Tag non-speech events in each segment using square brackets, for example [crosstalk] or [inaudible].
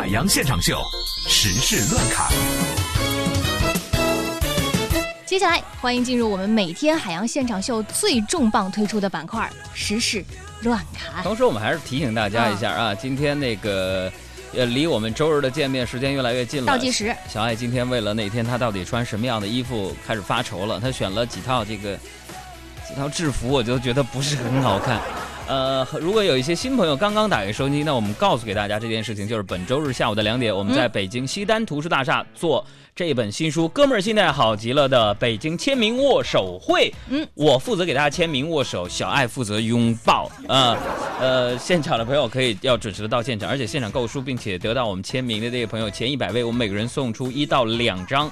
海洋现场秀，时事乱侃。接下来，欢迎进入我们每天海洋现场秀最重磅推出的板块——时事乱侃。同时，我们还是提醒大家一下啊，今天那个。呃，离我们周日的见面时间越来越近了。倒计时。小爱今天为了那天他到底穿什么样的衣服开始发愁了。他选了几套这个几套制服，我就觉得不是很好看。呃，如果有一些新朋友刚刚打开收音机，那我们告诉给大家这件事情，就是本周日下午的两点，我们在北京西单图书大厦做这本新书《哥们儿心态好极了》的北京签名握手会。嗯，我负责给大家签名握手，小爱负责拥抱。啊，呃，现场的朋友可以要准时的到现场，而且现场购书并且得到我们签名的这些朋友，前一百位我们每个人送出一到两张。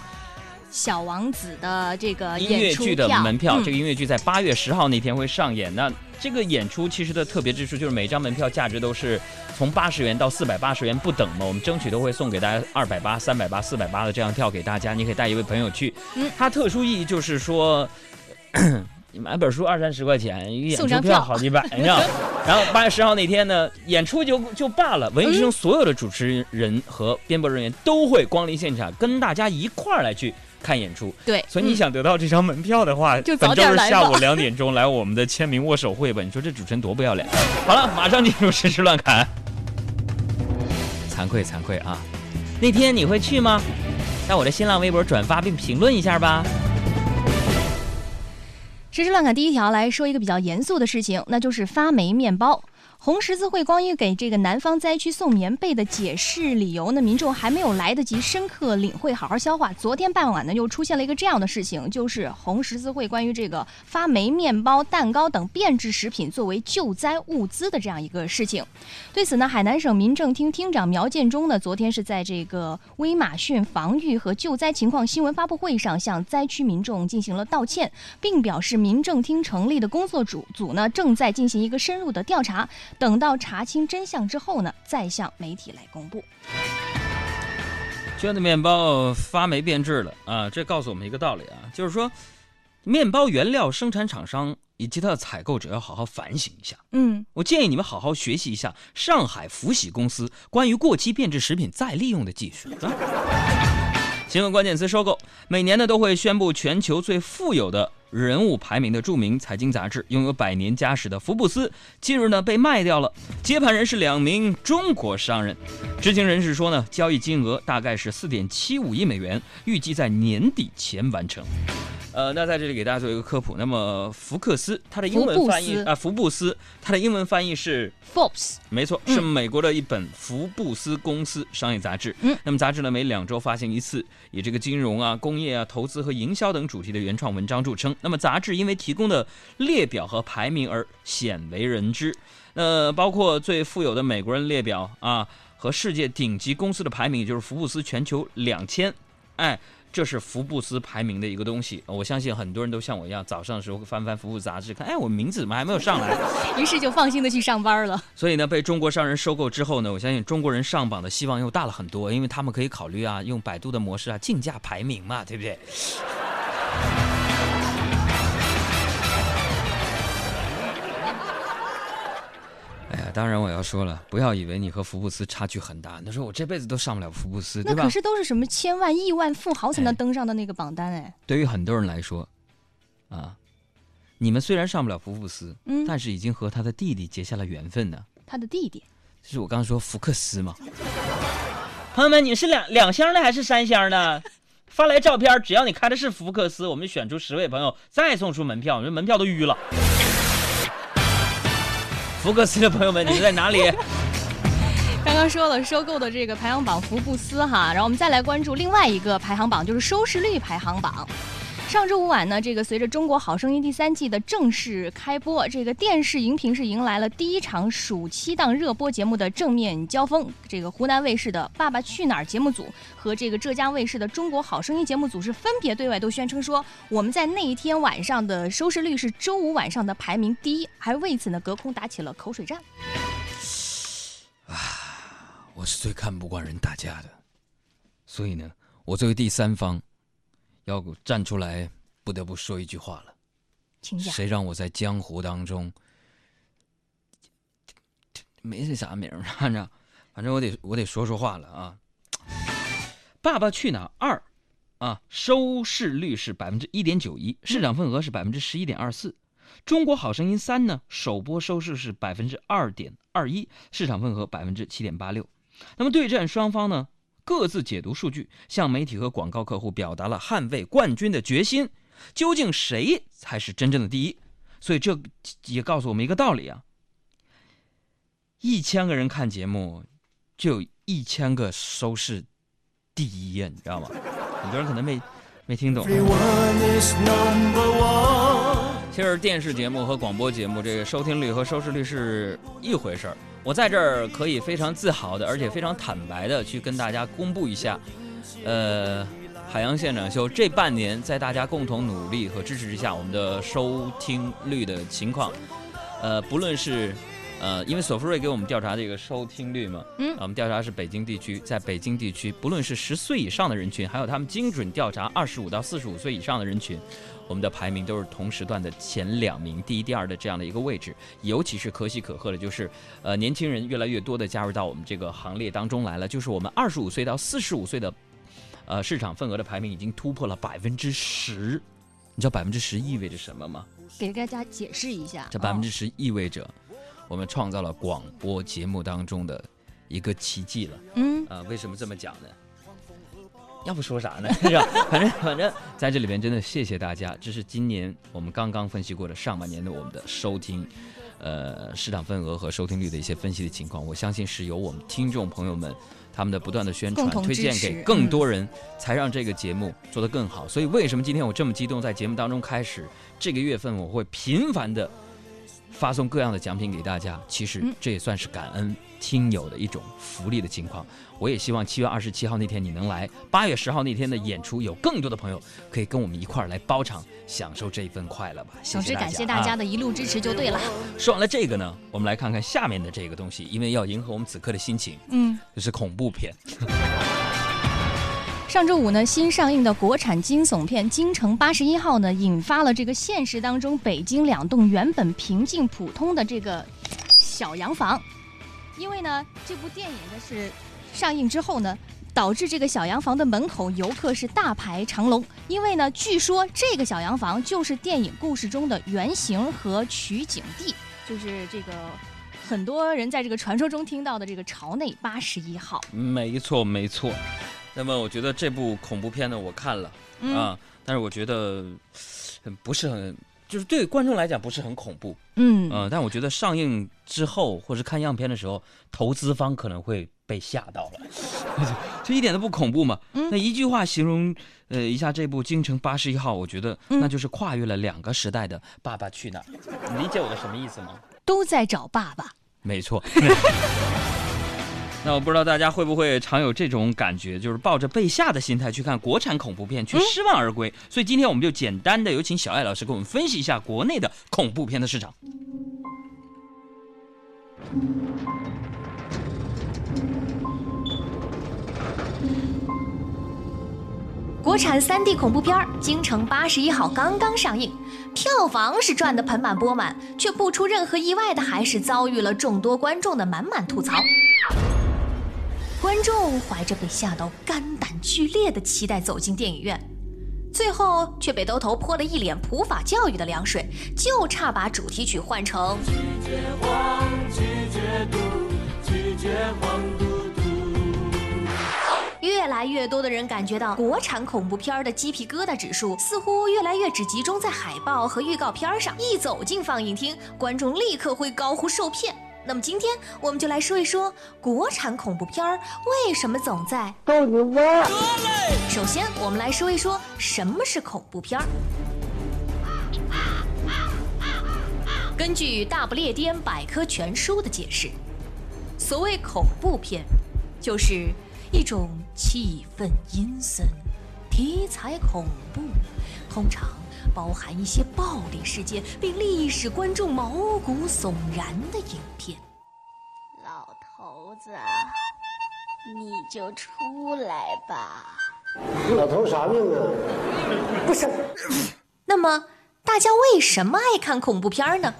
小王子的这个音乐剧的门票，这个音乐剧在八月十号那天会上演。那这个演出其实的特别之处就是每张门票价值都是从八十元到四百八十元不等嘛。我们争取都会送给大家二百八、三百八、四百八的这样票给大家。你可以带一位朋友去。嗯，它特殊意义就是说，你买本书二三十块钱，演出票好几百，你知道。然后八月十号那天呢，演出就就罢了，文艺之声所有的主持人和编播人员都会光临现场，跟大家一块儿来去。看演出，对，所以你想得到这张门票的话，就本周日下午两点 [laughs] 钟来我们的签名握手会吧。你说这主持人多不要脸！好了，马上进入实时乱侃。惭愧惭愧啊，那天你会去吗？在我的新浪微博转发并评论一下吧。实时乱侃第一条来说一个比较严肃的事情，那就是发霉面包。红十字会关于给这个南方灾区送棉被的解释理由呢，民众还没有来得及深刻领会、好好消化。昨天傍晚呢，又出现了一个这样的事情，就是红十字会关于这个发霉面包、蛋糕等变质食品作为救灾物资的这样一个事情。对此呢，海南省民政厅厅长苗建中呢，昨天是在这个威马逊防御和救灾情况新闻发布会上向灾区民众进行了道歉，并表示民政厅成立的工作组组呢，正在进行一个深入的调查。等到查清真相之后呢，再向媒体来公布。捐的面包发霉变质了啊！这告诉我们一个道理啊，就是说，面包原料生产厂商以及它的采购者要好好反省一下。嗯，我建议你们好好学习一下上海福喜公司关于过期变质食品再利用的技术。新闻关键词：收购。每年呢都会宣布全球最富有的。人物排名的著名财经杂志，拥有百年家史的福布斯，近日呢被卖掉了。接盘人是两名中国商人。知情人士说呢，交易金额大概是四点七五亿美元，预计在年底前完成。呃，那在这里给大家做一个科普。那么福克斯，它的英文翻译啊，福布斯，它的英文翻译是 Forbes，没错，是美国的一本福布斯公司商业杂志。嗯，那么杂志呢每两周发行一次，以这个金融啊、工业啊、投资和营销等主题的原创文章著称。那么杂志因为提供的列表和排名而鲜为人知。那包括最富有的美国人列表啊，和世界顶级公司的排名，也就是福布斯全球两千，哎。这是福布斯排名的一个东西，我相信很多人都像我一样，早上的时候会翻翻福布斯杂志，看，哎，我名字怎么还没有上来？[laughs] 于是就放心的去上班了。所以呢，被中国商人收购之后呢，我相信中国人上榜的希望又大了很多，因为他们可以考虑啊，用百度的模式啊，竞价排名嘛，对不对？当然我要说了，不要以为你和福布斯差距很大。他说我这辈子都上不了福布斯，对吧？可是都是什么千万亿万富豪才能登上的那个榜单哎。对于很多人来说，啊，你们虽然上不了福布斯，嗯，但是已经和他的弟弟结下了缘分呢。他的弟弟，就是我刚刚说福克斯嘛。朋友们，你是两两箱的还是三箱的？发来照片，只要你开的是福克斯，我们选出十位朋友，再送出门票。这门票都淤了。福克斯的朋友们，你们在哪里？[laughs] 刚刚说了收购的这个排行榜，福布斯哈，然后我们再来关注另外一个排行榜，就是收视率排行榜。上周五晚呢，这个随着《中国好声音》第三季的正式开播，这个电视荧屏是迎来了第一场暑期档热播节目的正面交锋。这个湖南卫视的《爸爸去哪儿》节目组和这个浙江卫视的《中国好声音》节目组是分别对外都宣称说，我们在那一天晚上的收视率是周五晚上的排名第一，还为此呢隔空打起了口水战。啊，我是最看不惯人打架的，所以呢，我作为第三方。要站出来，不得不说一句话了。谁让我在江湖当中没这啥名儿，反正反正我得我得说说话了啊。《爸爸去哪儿二》啊，收视率是百分之一点九一，市场份额是百分之十一点二四。《中国好声音三》呢，首播收视是百分之二点二一，市场份额百分之七点八六。那么对战双方呢，各自解读数据，向媒体和广告客户表达了捍卫冠军的决心。究竟谁才是真正的第一？所以这也告诉我们一个道理啊：一千个人看节目，就有一千个收视。第一呀，你知道吗？很多人可能没没听懂。其实电视节目和广播节目，这个收听率和收视率是一回事儿。我在这儿可以非常自豪的，而且非常坦白的去跟大家公布一下，呃，海洋现场秀这半年在大家共同努力和支持之下，我们的收听率的情况，呃，不论是。呃，因为索福瑞给我们调查这个收听率嘛，嗯，我们调查是北京地区，在北京地区，不论是十岁以上的人群，还有他们精准调查二十五到四十五岁以上的人群，我们的排名都是同时段的前两名，第一、第二的这样的一个位置。尤其是可喜可贺的，就是呃，年轻人越来越多的加入到我们这个行列当中来了。就是我们二十五岁到四十五岁的，呃，市场份额的排名已经突破了百分之十。你知道百分之十意味着什么吗？给大家解释一下，这百分之十意味着。我们创造了广播节目当中的一个奇迹了。嗯，啊，为什么这么讲呢？要不说啥呢？[laughs] 是吧？反正反正在这里边真的谢谢大家。这是今年我们刚刚分析过的上半年的我们的收听，呃，市场份额和收听率的一些分析的情况。我相信是由我们听众朋友们他们的不断的宣传、推荐给更多人，才让这个节目做得更好。所以为什么今天我这么激动？在节目当中开始这个月份，我会频繁的。发送各样的奖品给大家，其实这也算是感恩听友的一种福利的情况。我也希望七月二十七号那天你能来，八月十号那天的演出有更多的朋友可以跟我们一块儿来包场，享受这一份快乐吧。总之，感谢大家的一路支持就对了。说完了这个呢，我们来看看下面的这个东西，因为要迎合我们此刻的心情，嗯，这是恐怖片。上周五呢，新上映的国产惊悚片《京城八十一号》呢，引发了这个现实当中北京两栋原本平静普通的这个小洋房，因为呢，这部电影呢是上映之后呢，导致这个小洋房的门口游客是大排长龙，因为呢，据说这个小洋房就是电影故事中的原型和取景地，就是这个很多人在这个传说中听到的这个朝内八十一号。没错，没错。那么我觉得这部恐怖片呢，我看了啊，但是我觉得不是很，就是对观众来讲不是很恐怖，嗯嗯，但我觉得上映之后或者看样片的时候，投资方可能会被吓到了，[laughs] 就一点都不恐怖嘛。那一句话形容呃一下这部《京城八十一号》，我觉得那就是跨越了两个时代的《爸爸去哪儿》，你理解我的什么意思吗？都在找爸爸，没错。[laughs] 那我不知道大家会不会常有这种感觉，就是抱着被吓的心态去看国产恐怖片，却失望而归。所以今天我们就简单的有请小艾老师给我们分析一下国内的恐怖片的市场。国产三 D 恐怖片《京城八十一号》刚刚上映，票房是赚得盆满钵满，却不出任何意外的，还是遭遇了众多观众的满满吐槽。观众怀着被吓到肝胆俱裂的期待走进电影院，最后却被兜头泼了一脸普法教育的凉水，就差把主题曲换成。越来越多的人感觉到国产恐怖片的鸡皮疙瘩指数似乎越来越只集中在海报和预告片上，一走进放映厅，观众立刻会高呼受骗。那么今天我们就来说一说国产恐怖片儿为什么总在逗你玩。首先，我们来说一说什么是恐怖片儿。根据《大不列颠百科全书》的解释，所谓恐怖片，就是一种气氛阴森、题材恐怖，通常包含一些暴力事件，并历史观众毛骨悚然的影片。老头子，你就出来吧。老头啥命啊？不是。那么，大家为什么爱看恐怖片呢？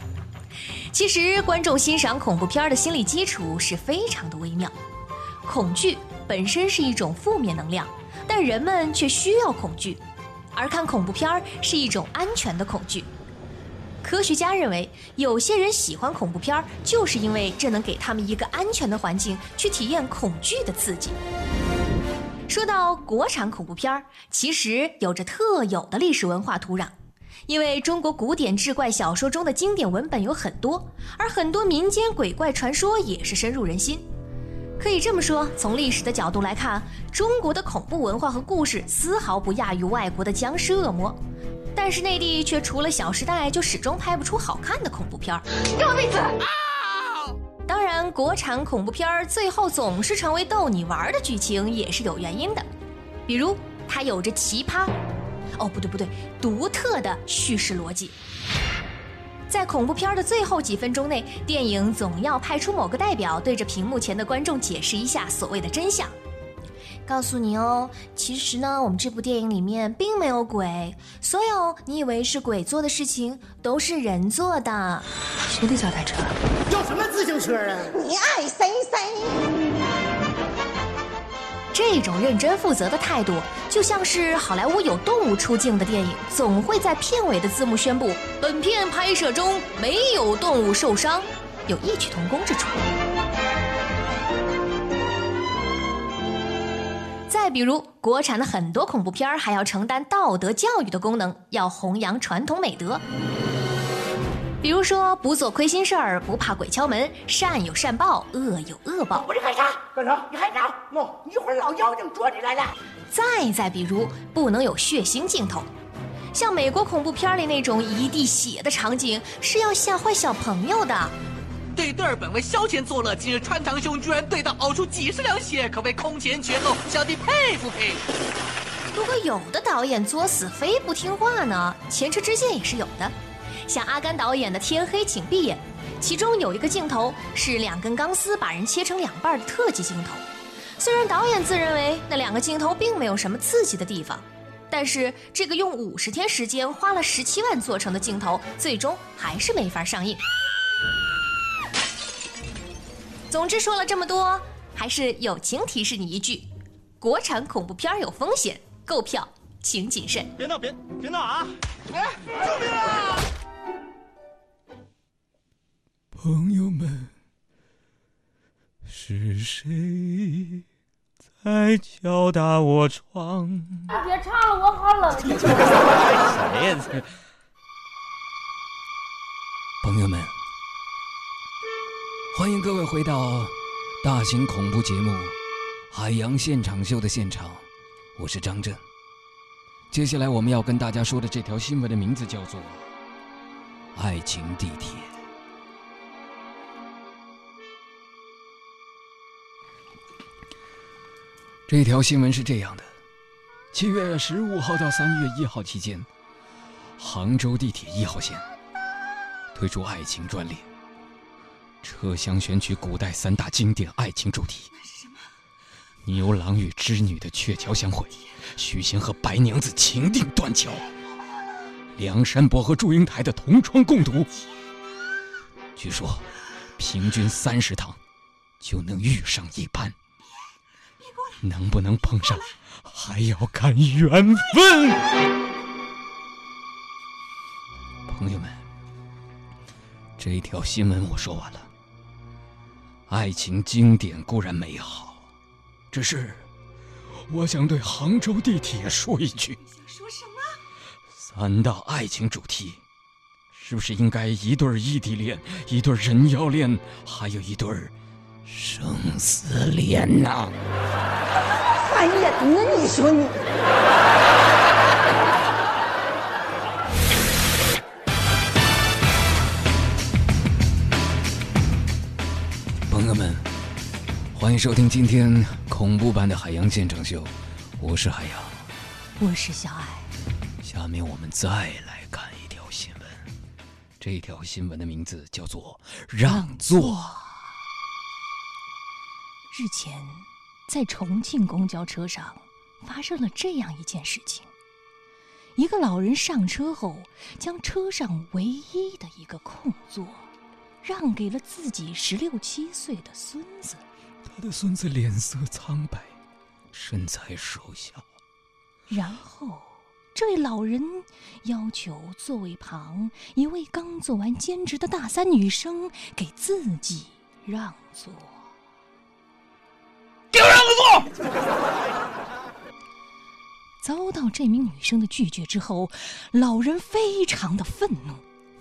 其实，观众欣赏恐怖片的心理基础是非常的微妙。恐惧本身是一种负面能量，但人们却需要恐惧，而看恐怖片是一种安全的恐惧。科学家认为，有些人喜欢恐怖片，就是因为这能给他们一个安全的环境去体验恐惧的刺激。说到国产恐怖片，其实有着特有的历史文化土壤，因为中国古典志怪小说中的经典文本有很多，而很多民间鬼怪传说也是深入人心。可以这么说，从历史的角度来看，中国的恐怖文化和故事丝毫不亚于外国的僵尸恶魔。但是内地却除了《小时代》，就始终拍不出好看的恐怖片儿。给我闭嘴！当然，国产恐怖片儿最后总是成为逗你玩的剧情，也是有原因的。比如，它有着奇葩，哦不对不对，独特的叙事逻辑。在恐怖片的最后几分钟内，电影总要派出某个代表，对着屏幕前的观众解释一下所谓的真相。告诉你哦，其实呢，我们这部电影里面并没有鬼，所有你以为是鬼做的事情都是人做的。谁的脚踏车？要什么自行车啊？你爱谁谁。这种认真负责的态度，就像是好莱坞有动物出镜的电影，总会在片尾的字幕宣布本片拍摄中没有动物受伤，有异曲同工之处。再比如，国产的很多恐怖片还要承担道德教育的功能，要弘扬传统美德。比如说，不做亏心事儿，不怕鬼敲门，善有善报，恶有恶报。我这干啥？干啥？你害啥？喏，一会儿老妖精捉你来了。再再比如，不能有血腥镜头，像美国恐怖片里那种一地血的场景，是要吓坏小朋友的。对对儿本为消遣作乐，今日穿堂兄居然对他呕出几十两血，可谓空前绝后，小弟佩服佩服。如果有的导演作死非不听话呢，前车之鉴也是有的，像阿甘导演的《天黑请闭眼》，其中有一个镜头是两根钢丝把人切成两半的特技镜头。虽然导演自认为那两个镜头并没有什么刺激的地方，但是这个用五十天时间花了十七万做成的镜头，最终还是没法上映。总之说了这么多，还是友情提示你一句：国产恐怖片有风险，购票请谨慎。别闹，别别闹啊！哎，救命啊！朋友们，是谁在敲打我窗？你别唱了，我好冷。谁呀？朋友们。欢迎各位回到大型恐怖节目《海洋现场秀》的现场，我是张震。接下来我们要跟大家说的这条新闻的名字叫做《爱情地铁》。这条新闻是这样的：七月十五号到三月一号期间，杭州地铁一号线推出爱情专列。车厢选取古代三大经典爱情主题：牛郎与织女的鹊桥相会，许仙和白娘子情定断桥，梁山伯和祝英台的同窗共读。据说，平均三十趟就能遇上一班，能不能碰上还要看缘分。朋友们，这一条新闻我说完了。爱情经典固然美好，只是我想对杭州地铁说一句：说什么？三大爱情主题，是不是应该一对异地恋，一对人妖恋，还有一对生死恋呢？烦人呢！你说你。朋友们，欢迎收听今天恐怖版的海洋现场秀，我是海洋，我是小爱。下面我们再来看一条新闻，这条新闻的名字叫做“让座”。日前，在重庆公交车上发生了这样一件事情：一个老人上车后，将车上唯一的一个空座。让给了自己十六七岁的孙子，他的孙子脸色苍白，身材瘦小。然后，这位老人要求座位旁一位刚做完兼职的大三女生给自己让座。给我让个座！遭到这名女生的拒绝之后，老人非常的愤怒。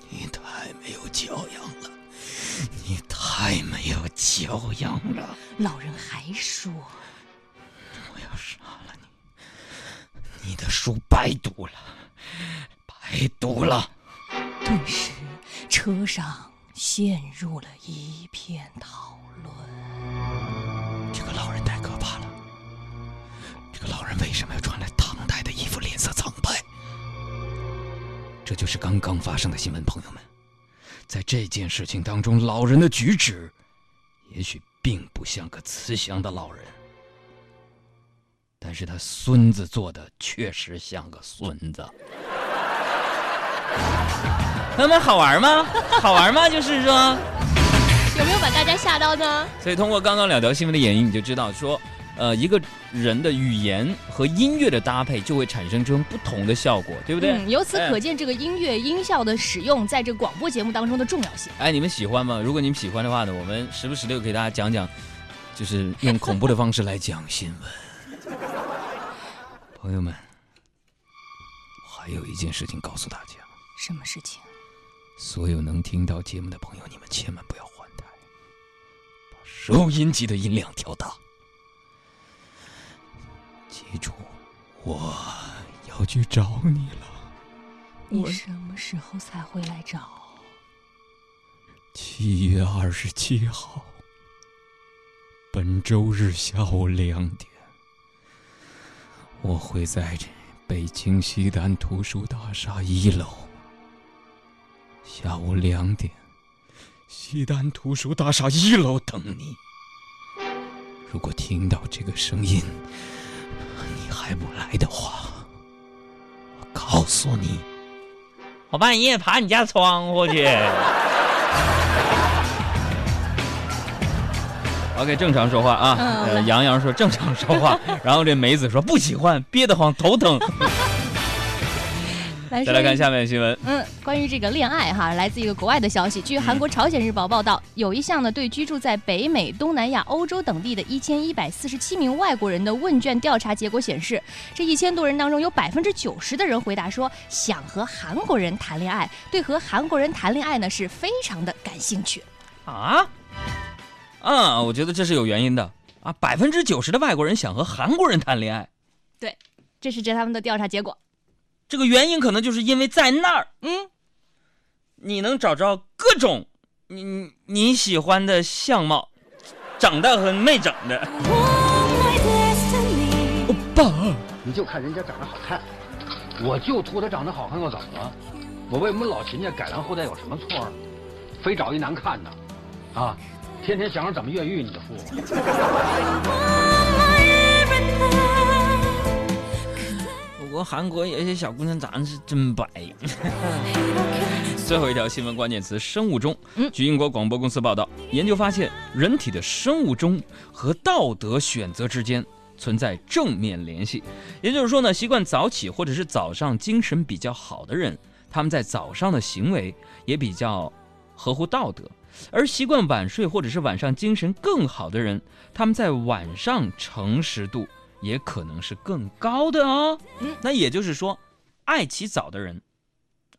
你太没有教养了！你太没有教养了！老人还说：“我要杀了你！你的书白读了，白读了！”顿时，车上陷入了一片讨论。什么要穿了唐代的衣服，脸色苍白？这就是刚刚发生的新闻，朋友们。在这件事情当中，老人的举止也许并不像个慈祥的老人，但是他孙子做的确实像个孙子。朋友们，好玩吗？好玩吗？就是说，有没有把大家吓到呢？所以通过刚刚两条新闻的演绎，你就知道说。呃，一个人的语言和音乐的搭配就会产生这种不同的效果，对不对？嗯，由此可见，这个音乐音效的使用在这个广播节目当中的重要性。哎，你们喜欢吗？如果你们喜欢的话呢，我们时不时的给大家讲讲，就是用恐怖的方式来讲新闻。[laughs] 朋友们，还有一件事情告诉大家。什么事情？所有能听到节目的朋友，你们千万不要换台，把收音机的音量调大。记住，我要去找你了。你什么时候才会来找？七月二十七号，本周日下午两点，我会在北京西单图书大厦一楼。下午两点，西单图书大厦一楼等你。如果听到这个声音，还不来的话，我告诉你，我半夜爬你家窗户去。[laughs] OK，正常说话啊。呃，杨洋说正常说话，[laughs] 然后这梅子说不喜欢，憋得慌，头疼。再来看下面的新闻。嗯，关于这个恋爱哈，来自一个国外的消息。据韩国《朝鲜日报》报道，有一项呢对居住在北美、东南亚、欧洲等地的一千一百四十七名外国人的问卷调查结果显示，这一千多人当中有百分之九十的人回答说想和韩国人谈恋爱，对和韩国人谈恋爱呢是非常的感兴趣。啊？嗯，我觉得这是有原因的啊，百分之九十的外国人想和韩国人谈恋爱。对，这是这他们的调查结果。这个原因可能就是因为在那儿，嗯，你能找着各种你你喜欢的相貌，长得和没长的。欧巴，你就看人家长得好看，我就图他长得好看又怎么了？我为我们老秦家改良后代有什么错？非找一难看的，啊，天天想着怎么越狱你的父。不 [laughs] 过韩国有些小姑娘长得是真白。[laughs] 最后一条新闻关键词：生物钟。据英国广播公司报道，研究发现，人体的生物钟和道德选择之间存在正面联系。也就是说呢，习惯早起或者是早上精神比较好的人，他们在早上的行为也比较合乎道德；而习惯晚睡或者是晚上精神更好的人，他们在晚上诚实度。也可能是更高的哦。嗯，那也就是说，爱起早的人，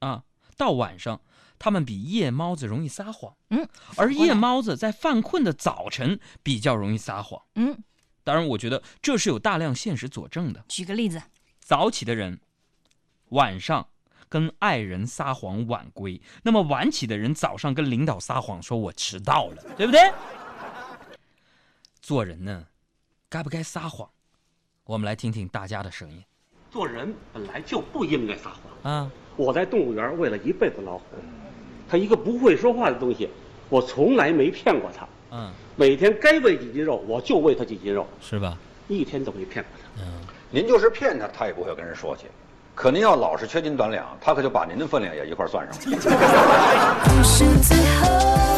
啊，到晚上他们比夜猫子容易撒谎。嗯，而夜猫子在犯困的早晨比较容易撒谎。嗯，当然，我觉得这是有大量现实佐证的。举个例子，早起的人晚上跟爱人撒谎晚归，那么晚起的人早上跟领导撒谎说我迟到了，对不对？做人呢，该不该撒谎？我们来听听大家的声音。做人本来就不应该撒谎啊！我在动物园喂了一辈子老虎，它一个不会说话的东西，我从来没骗过它。嗯，每天该喂几斤肉，我就喂它几斤肉，是吧？一天都没骗过它。嗯，您就是骗他，他也不会跟人说去。可您要老是缺斤短两，他可就把您的分量也一块算上了。[laughs]